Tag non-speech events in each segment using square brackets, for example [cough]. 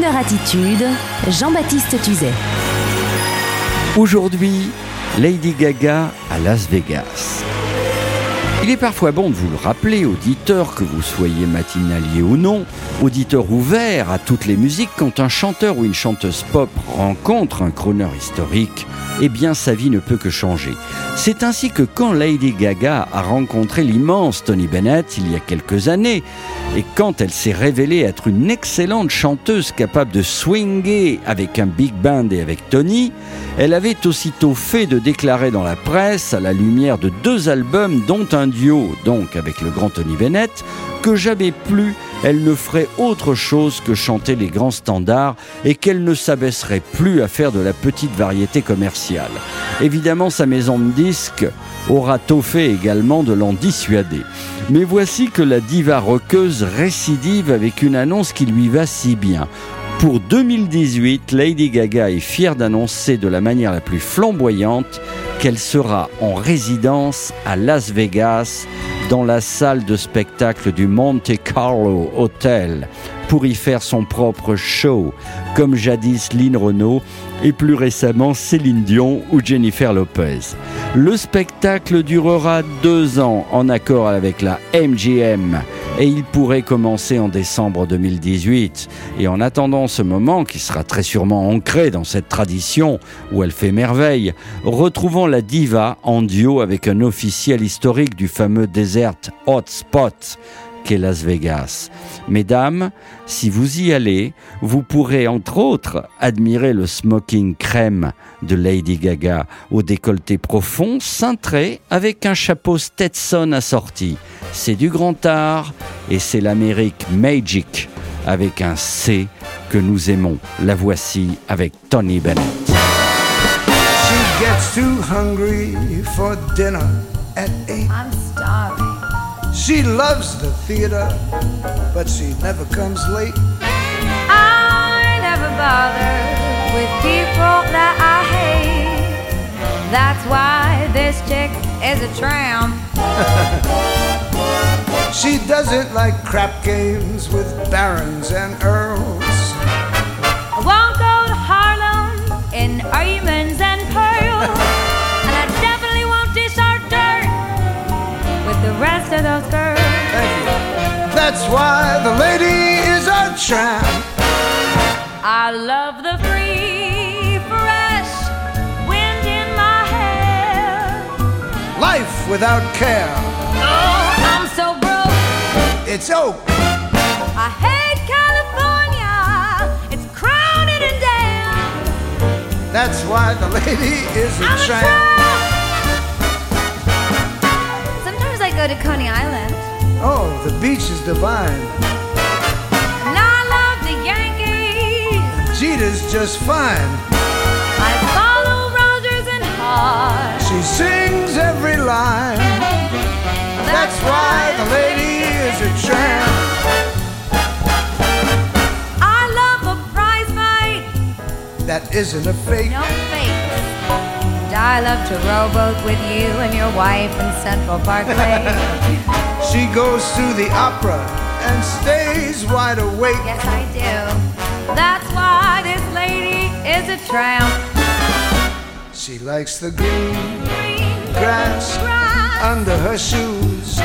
Crooner Attitude, Jean-Baptiste Tuzet. Aujourd'hui, Lady Gaga à Las Vegas. Il est parfois bon de vous le rappeler, auditeur, que vous soyez matinalier ou non, auditeur ouvert à toutes les musiques, quand un chanteur ou une chanteuse pop rencontre un crooner historique, eh bien sa vie ne peut que changer. C'est ainsi que quand Lady Gaga a rencontré l'immense Tony Bennett il y a quelques années, et quand elle s'est révélée être une excellente chanteuse capable de swinger avec un big band et avec Tony, elle avait aussitôt fait de déclarer dans la presse, à la lumière de deux albums, dont un donc avec le grand Tony Bennett, que jamais plus elle ne ferait autre chose que chanter les grands standards et qu'elle ne s'abaisserait plus à faire de la petite variété commerciale. Évidemment, sa maison de disques aura tôt fait également de l'en dissuader. Mais voici que la diva roqueuse récidive avec une annonce qui lui va si bien. Pour 2018, Lady Gaga est fière d'annoncer de la manière la plus flamboyante qu'elle sera en résidence à Las Vegas dans la salle de spectacle du Monte Carlo Hotel pour y faire son propre show, comme jadis Lynn Renault et plus récemment Céline Dion ou Jennifer Lopez. Le spectacle durera deux ans en accord avec la MGM et il pourrait commencer en décembre 2018. Et en attendant ce moment, qui sera très sûrement ancré dans cette tradition où elle fait merveille, retrouvons la diva en duo avec un officiel historique du fameux Desert Hotspot qu'est Las Vegas. Mesdames, si vous y allez, vous pourrez entre autres admirer le smoking crème de Lady Gaga au décolleté profond, cintré avec un chapeau Stetson assorti. C'est du grand art et c'est l'Amérique Magic avec un C que nous aimons. La voici avec Tony Bennett. She gets too hungry for dinner at eight. I'm starving. She loves the theater, but she never comes late. I never bother with people that I hate. That's why this chick is a tramp. [laughs] She doesn't like crap games with barons and earls. That's why the lady is a tramp. I love the free, fresh wind in my hair. Life without care. Oh, I'm so broke. It's oak. I hate California. It's crowded and damn. That's why the lady is a I'm a tramp. tramp. Sometimes I go to Coney Island. Oh, the beach is divine. And I love the Yankees. Jeter's just fine. I follow Rogers and Hart. She sings every line. That's why the lady is a tramp. I love a prize fight. That isn't a fake. No fakes. And I love to rowboat with you and your wife in Central Parkway. [laughs] She goes to the opera and stays wide awake. yes, I do. That's why this lady is a tramp. She likes the green Green grass grass. under her shoes.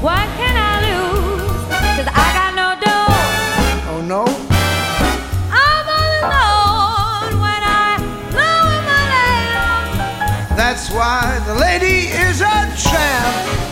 What can I lose? Cause I got no dough. Oh no, I'm all alone when I lower my lamp. that's why the lady is a tramp.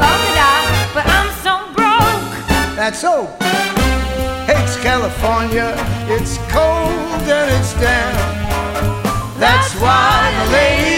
That's so. Hates California. It's cold and it's damp. That's why the lady.